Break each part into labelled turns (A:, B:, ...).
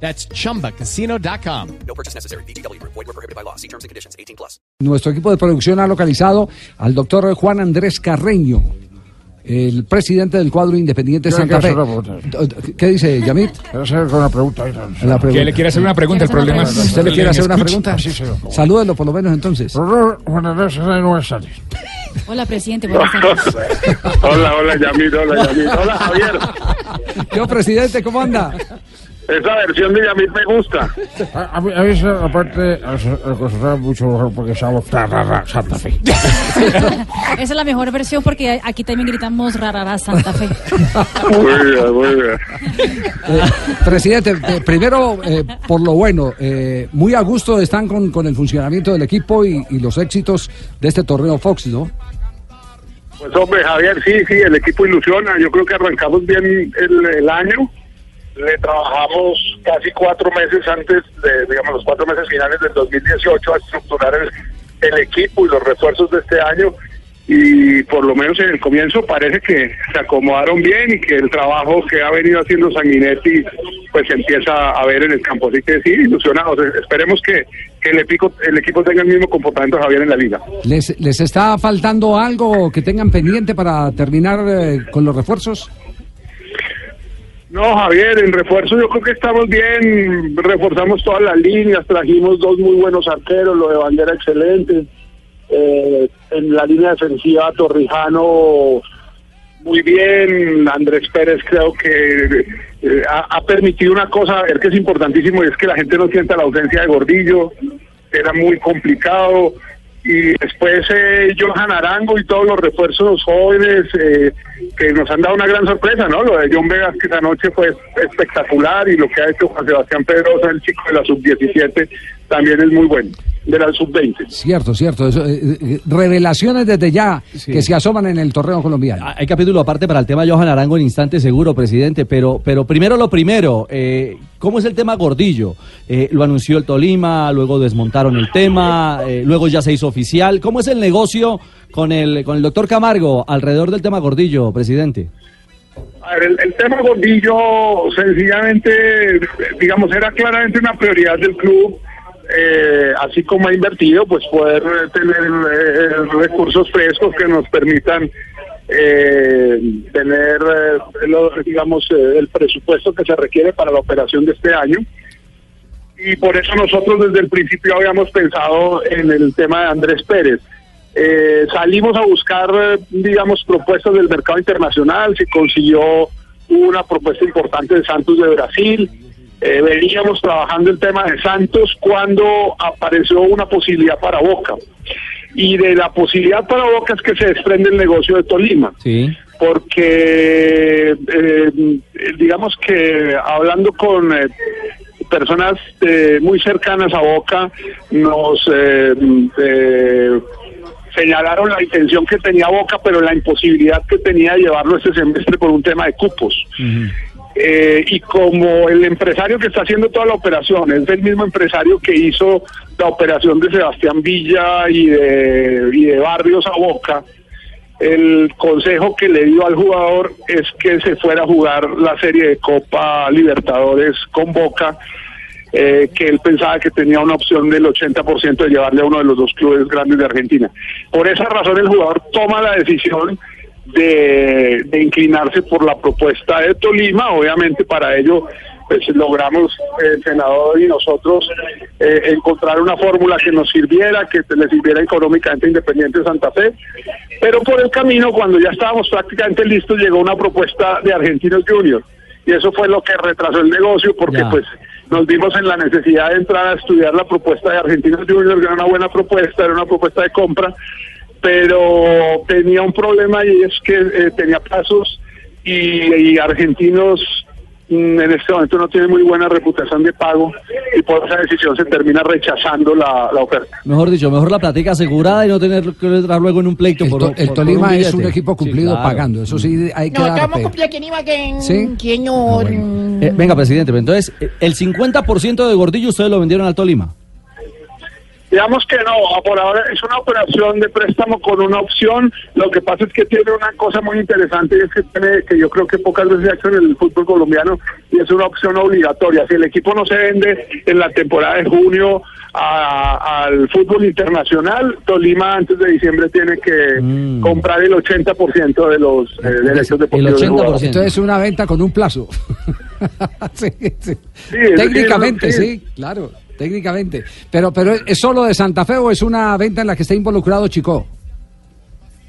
A: That's chumbacasino.com.
B: No purchase necessary. BGW. Void were prohibited by law. See terms and conditions. 18 plus.
C: Nuestro equipo de producción ha localizado al doctor Juan Andrés Carreño, el presidente del cuadro independiente
D: Yo
C: Santa Fe.
D: quiero hacer una pregunta.
C: ¿Qué dice Yamit?
D: Quiero hacer una pregunta. ahí, no,
C: La
D: no.
C: pregunta.
E: Que le quiere hacer una pregunta, el problema es...
C: ¿Usted le quiere hacer una pregunta?
D: Sí, señor.
C: Salúdelo por lo menos entonces.
D: Juan Andrés.
F: Hola, presidente. Buenas tardes.
G: Hola, hola, Yamil, hola, Yamil. Hola, Javier.
C: Yo, presidente, ¿cómo anda?
G: Esa versión de Yamil me gusta.
D: A, a mí, a mí esa, aparte, me mucho mejor porque estamos tarara, Santa Fe.
F: Esa es la mejor versión porque aquí también gritamos rarara Santa Fe.
G: Muy bien, muy bien.
C: Eh, presidente, eh, primero, eh, por lo bueno, eh, muy a gusto están con, con el funcionamiento del equipo y, y los éxitos de este torneo Fox, ¿no?
G: Pues hombre, Javier, sí, sí, el equipo ilusiona. Yo creo que arrancamos bien el, el año. Le trabajamos casi cuatro meses antes de, digamos, los cuatro meses finales del 2018 a estructurar el, el equipo y los refuerzos de este año. Y por lo menos en el comienzo parece que se acomodaron bien y que el trabajo que ha venido haciendo Sanguinetti pues se empieza a ver en el campo. Así que sí, ilusionados. Esperemos que, que el, equipo, el equipo tenga el mismo comportamiento Javier en la liga.
C: ¿Les, ¿Les está faltando algo que tengan pendiente para terminar eh, con los refuerzos?
G: No, Javier, en refuerzo yo creo que estamos bien, reforzamos todas las líneas, trajimos dos muy buenos arqueros, lo de Bandera excelente, eh, en la línea defensiva Torrijano muy bien, Andrés Pérez creo que eh, ha, ha permitido una cosa, a ver que es importantísimo, y es que la gente no sienta la ausencia de Gordillo, era muy complicado, y después eh, Johan Arango y todos los refuerzos jóvenes eh, que nos han dado una gran sorpresa, ¿no? Lo de John Vegas que esa noche fue espectacular y lo que ha hecho Juan Sebastián Pedrosa, el chico de la sub-17, también es muy bueno, de la sub-20.
C: Cierto, cierto. eso, eh, eh, revelaciones desde ya que se asoman en el torneo colombiano.
H: Hay capítulo aparte para el tema Johan Arango en instante seguro, presidente, pero, pero primero lo primero, eh, ¿cómo es el tema Gordillo? Eh, lo anunció el Tolima, luego desmontaron el tema, eh, luego ya se hizo oficial. ¿Cómo es el negocio con el, con el doctor Camargo alrededor del tema Gordillo, presidente?
G: A ver, el, el tema Gordillo sencillamente, digamos, era claramente una prioridad del club, eh, así como ha invertido, pues poder tener eh, recursos frescos que nos permitan eh, tener, eh, lo- digamos, el presupuesto que se requiere para la operación de este año. Y por eso nosotros desde el principio habíamos pensado en el tema de Andrés Pérez. Salimos a buscar, digamos, propuestas del mercado internacional, se consiguió una propuesta importante de Santos de Brasil, eh, veníamos trabajando el tema de Santos cuando apareció una posibilidad para Boca. Y de la posibilidad para Boca es que se desprende el negocio de Tolima
H: Sí.
G: porque eh, digamos que hablando con eh, personas eh, muy cercanas a Boca nos eh, eh, señalaron la intención que tenía Boca pero la imposibilidad que tenía de llevarlo este semestre por un tema de cupos Eh, y como el empresario que está haciendo toda la operación es el mismo empresario que hizo la operación de Sebastián Villa y de, y de Barrios a Boca, el consejo que le dio al jugador es que se fuera a jugar la serie de Copa Libertadores con Boca, eh, que él pensaba que tenía una opción del 80% de llevarle a uno de los dos clubes grandes de Argentina. Por esa razón el jugador toma la decisión de, de inclinarse por la propuesta de Tolima, obviamente para ello pues logramos el senador y nosotros eh, encontrar una fórmula que nos sirviera, que le sirviera económicamente Independiente de Santa Fe, pero por el camino cuando ya estábamos prácticamente listos llegó una propuesta de Argentinos Juniors y eso fue lo que retrasó el negocio porque
H: Ya.
G: pues nos vimos en la necesidad de entrar a estudiar la propuesta de Argentinos Juniors, que era una buena propuesta, era una propuesta de compra, pero tenía un problema y es que eh, tenía plazos y, y Argentinos mm, en este momento no tiene muy buena reputación de pago y por esa decisión se termina rechazando la, la oferta.
H: Mejor dicho, mejor la platica asegurada y no tener que entrar luego en un pleito
C: El,
H: por,
C: To-
H: por-
C: el
H: por
C: Tolima es un equipo cumplido
H: Sí, claro.
C: pagando, eso sí hay que
I: No,
C: dar
I: estamos cumpliendo aquí en Ibagué,
C: ¿Sí?
I: señor.
H: Eh, venga, presidente, pero entonces, eh, el 50% de Gordillo ustedes lo vendieron al Tolima.
G: Digamos que no, por ahora es una operación de préstamo con una opción. Lo que pasa es que tiene una cosa muy interesante y es que tiene, que yo creo que pocas veces se ha hecho en el fútbol colombiano y es una opción obligatoria. Si el equipo no se vende en la temporada de junio a- al fútbol internacional, Tolima antes de diciembre tiene que
H: Mm.
G: comprar el 80% de los eh, derechos deportivos. del jugador.
C: Entonces es una venta con un plazo. sí, sí. Técnicamente, sí, claro, técnicamente. Pero, pero ¿es solo de Santa Fe o es una venta en la que está involucrado Chico?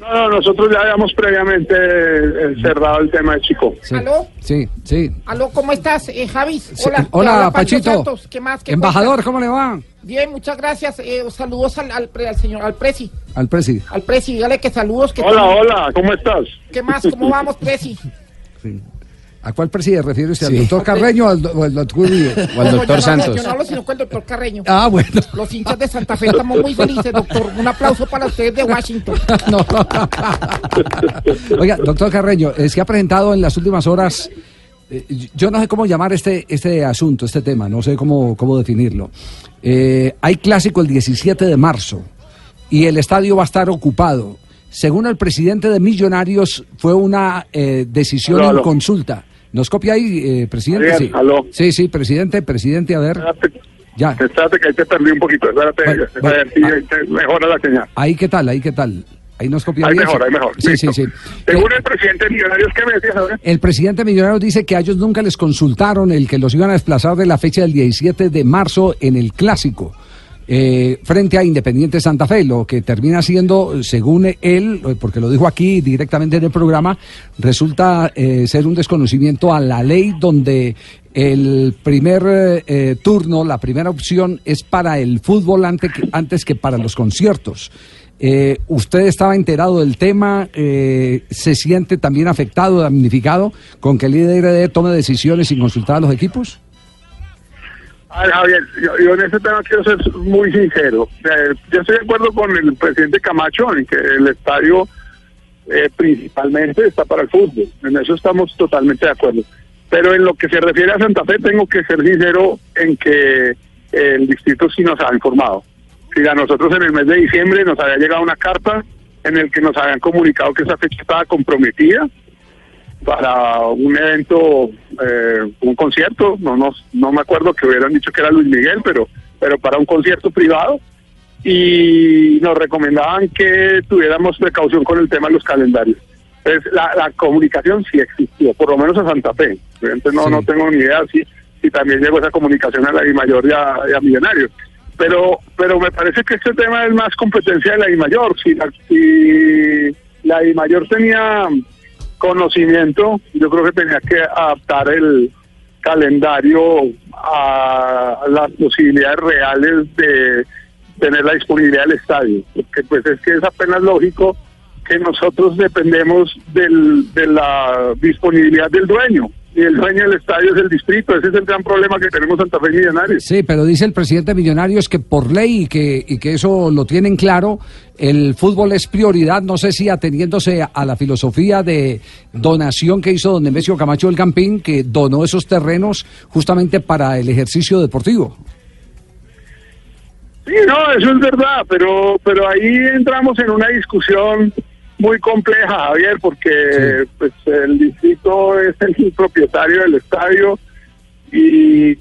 G: No, no, nosotros ya habíamos previamente eh, cerrado el tema de Chico.
C: Sí.
I: ¿Aló?
C: Sí, sí.
I: Aló, ¿cómo estás, eh, Javis?
C: Sí,
I: Hola, te
C: Hola, Pachito.
I: Santos. ¿Qué más? ¿Qué
C: Embajador,
I: cuentas?
C: ¿cómo le va?
I: Bien, muchas gracias. Eh, saludos al, al, pre- al señor, al Presi.
C: Al presi.
I: Al Presi, dígale que saludos. Que
G: Hola, hola, ¿cómo estás?
I: ¿Qué más? ¿Cómo vamos, Presi?
C: Sí. ¿A cuál presi se refiere usted? ¿Al
J: Sí.
C: doctor Carreño o al, do- o al doctor Uribe?
J: O al doctor
I: no
J: Santos.
I: yo no hablo sino con el doctor Carreño.
C: Ah, bueno.
I: Los hinchas de Santa Fe estamos muy felices, doctor. Un aplauso para ustedes de Washington.
C: No. Oiga, doctor Carreño, se ha presentado en las últimas horas, eh, yo no sé cómo llamar este, este asunto, este tema, no sé cómo, cómo definirlo. Eh, hay clásico el 17 de marzo y el estadio va a estar ocupado. Según el presidente de Millonarios, fue una eh, decisión en consulta. ¿Nos copia ahí, eh, presidente?
G: Javier,
C: Sí.
G: aló.
C: sí, sí, presidente, presidente, a ver.
G: Espérate,
C: Ya.
G: espérate que ahí te perdí un poquito. Espérate,
C: Bueno,
G: a ver si
C: ah.
G: mejora la señal.
C: Ahí qué tal, ahí qué tal. Ahí nos copia
G: Ahí
C: bien.
G: mejor, ahí mejor.
C: Sí, sí,
G: listo.
C: sí.
G: Según
C: Eh,
G: el presidente de Millonarios, ¿qué me decías ahora?
C: El presidente Millonarios dice que a ellos nunca les consultaron el que los iban a desplazar de la fecha del 17 de marzo en el clásico. Eh, frente a Independiente Santa Fe, lo que termina siendo, según él, eh, porque lo dijo aquí directamente en el programa, resulta eh, ser un desconocimiento a la ley donde el primer eh, eh, turno, la primera opción es para el fútbol antes que, para los conciertos. ¿Usted estaba enterado del tema? ¿Se siente también afectado, damnificado con que el líder tome decisiones sin consultar a los equipos?
G: A ver, Javier, yo, yo en ese tema quiero ser muy sincero. Yo estoy de acuerdo con el presidente Camacho en que el estadio eh, principalmente está para el fútbol. En eso estamos totalmente de acuerdo. Pero en lo que se refiere a Santa Fe, tengo que ser sincero en que el distrito sí nos ha informado. Si a nosotros en el mes de diciembre nos había llegado una carta en el que nos habían comunicado que esa fecha estaba comprometida para un evento, eh, un concierto, no, no, no me acuerdo que hubieran dicho que era Luis Miguel, pero, pero para un concierto privado y nos recomendaban que tuviéramos precaución con el tema de los calendarios. Entonces, la, la comunicación sí existió, por lo menos a Santa Fe. No,
C: Sí.
G: no tengo ni idea si, si también llegó esa comunicación a la I-Mayor y a, y a Millonarios. Pero, pero me parece que este tema es más competencia de la I-Mayor. Si la, si la I-Mayor tenía conocimiento, yo creo que tenía que adaptar el calendario a las posibilidades reales de tener la disponibilidad del estadio, porque pues es que es apenas lógico que nosotros dependemos del, de la disponibilidad del dueño, y el dueño del estadio es el distrito, ese es el gran problema que tenemos Santa Fe y Millonarios.
C: Sí, pero dice el presidente Millonarios que por ley y que, y que eso lo tienen claro, el fútbol es prioridad, no sé si ateniéndose a la filosofía de donación que hizo don Nemesio Camacho del Campín, que donó esos terrenos justamente para el ejercicio deportivo.
G: Sí, no, eso es verdad, pero pero ahí entramos en una discusión muy compleja, Javier, porque pues el distrito es el propietario del estadio y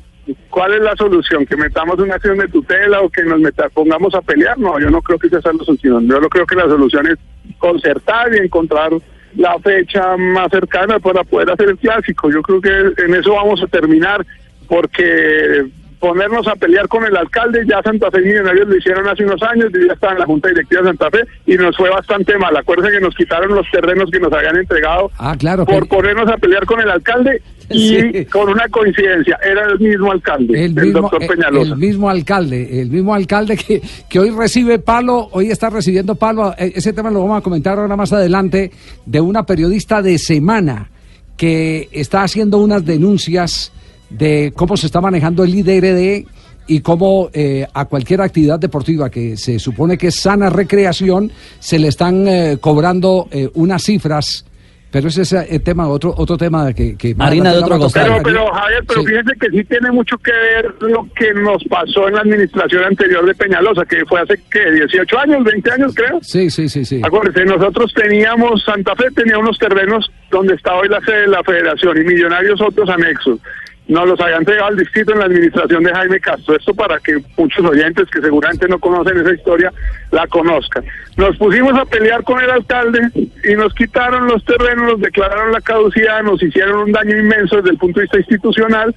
G: ¿cuál es la solución? ¿Que metamos una acción de tutela o que nos meta, pongamos a pelear? No, yo no creo que esa sea la solución. Yo no creo que la solución es concertar y encontrar la fecha más cercana para poder hacer el clásico. Yo creo que en eso vamos a terminar porque ponernos a pelear con el alcalde, ya Santa Fe y Millonarios lo hicieron hace unos años, yo ya estaba en la Junta Directiva de Santa Fe y nos fue bastante mal. Acuérdense que nos quitaron los terrenos que nos habían entregado
C: Ah, claro.
G: por ponernos a pelear con el alcalde y
C: Sí.
G: con una coincidencia, era el mismo alcalde, el,
C: el mismo,
G: doctor
C: eh,
G: Peñalosa.
C: el mismo alcalde, el mismo alcalde que, que hoy recibe palo, hoy está recibiendo palo, eh, ese tema lo vamos a comentar ahora más adelante, de una periodista de semana que está haciendo unas denuncias de cómo se está manejando el IDRD y cómo eh, a cualquier actividad deportiva que se supone que es sana recreación, se le están eh, cobrando eh, unas cifras. Pero ese es el tema, otro otro tema que... que más
H: Harina de otro
C: tocar.
G: Pero, pero Javier, pero
C: Sí.
G: fíjense que sí tiene mucho que ver lo que nos pasó en la administración anterior de Peñalosa, que fue hace, ¿qué? 18 años, 20 años creo.
C: Sí, sí, sí, sí.
G: Acuérdense, nosotros teníamos, Santa Fe tenía unos terrenos donde está hoy la sede de la federación y Millonarios otros anexos. Nos los habían entregado al distrito en la administración de Jaime Castro. Esto para que muchos oyentes que seguramente no conocen esa historia la conozcan. Nos pusimos a pelear con el alcalde y nos quitaron los terrenos, nos declararon la caducidad, nos hicieron un daño inmenso desde el punto de vista institucional.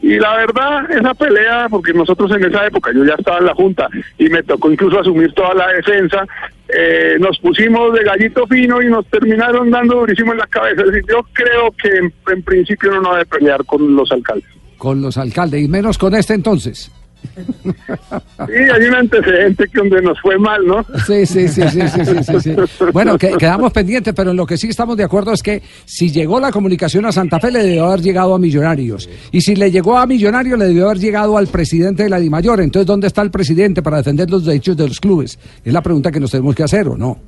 G: Y la verdad, esa pelea, porque nosotros en esa época, yo ya estaba en la Junta y me tocó incluso asumir toda la defensa, eh, nos pusimos de gallito fino y nos terminaron dando durísimo en la cabeza. Decir, yo creo que en, en principio no debe pelear con los alcaldes.
C: Con los alcaldes, y menos con este entonces.
G: Sí, hay un antecedente que donde nos fue mal, ¿no?
C: Sí, sí, sí, sí, sí, sí, sí, sí. Bueno, que, quedamos pendientes, pero en lo que sí estamos de acuerdo es que si llegó la comunicación a Santa Fe, le debió haber llegado a Millonarios. Y si le llegó a Millonarios, le debió haber llegado al presidente de la DIMAYOR. Entonces, ¿dónde está el presidente para defender los derechos de los clubes? Es la pregunta que nos tenemos que hacer, ¿o no?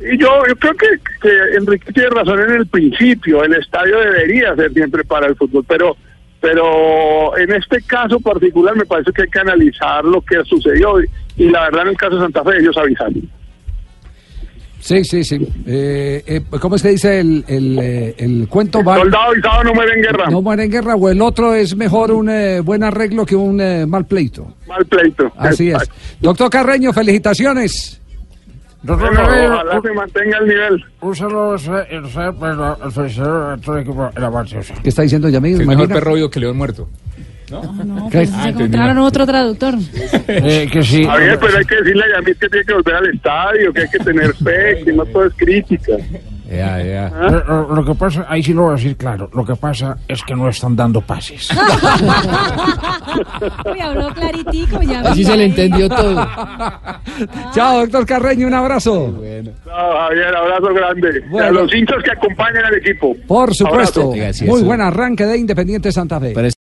G: Y yo, yo creo que, que Enrique tiene razón en el principio, el estadio debería ser siempre para el fútbol, pero pero en este caso particular me parece que hay que analizar lo que sucedió y, y la verdad en el caso de Santa Fe ellos avisaron.
C: Sí, sí, sí. Eh, eh, ¿Cómo es que dice el, el, eh, el cuento? Va-
G: Soldado avisado no muere en guerra,
C: no muere en guerra, o el otro es mejor un eh, buen arreglo que un eh, mal pleito.
G: mal pleito.
C: Así es. Doctor Carreño, felicitaciones.
D: Doctor
G: Bueno,
D: Carrillo,
G: ojalá se mantenga el nivel.
D: un saludo al felicidad a todo el equipo de la.
C: ¿Qué está diciendo Yamil?
E: Es mejor perro que león muerto.
F: No, pues
E: Ah,
F: se
E: entendí
F: encontraron otro traductor.
D: Eh, que sí.
G: Javier, pero hay que decirle a Yamil que tiene que volver al estadio, que hay que tener fe, que no todo es crítica.
E: Ya, ya.
D: Eh, Lo, lo que pasa, ahí sí lo voy a decir claro, lo que pasa es que no están dando pases.
F: Uy, habló claritico ya.
J: Así se le entendió todo.
C: Chao, doctor Carreño, un abrazo.
G: No, Javier, abrazo grande.
C: Bueno.
G: A los hinchas que acompañan al equipo.
C: Por supuesto.
E: Oiga, sí,
C: Muy
E: eso-
C: buen arranque de Independiente Santa Fe.
E: Pero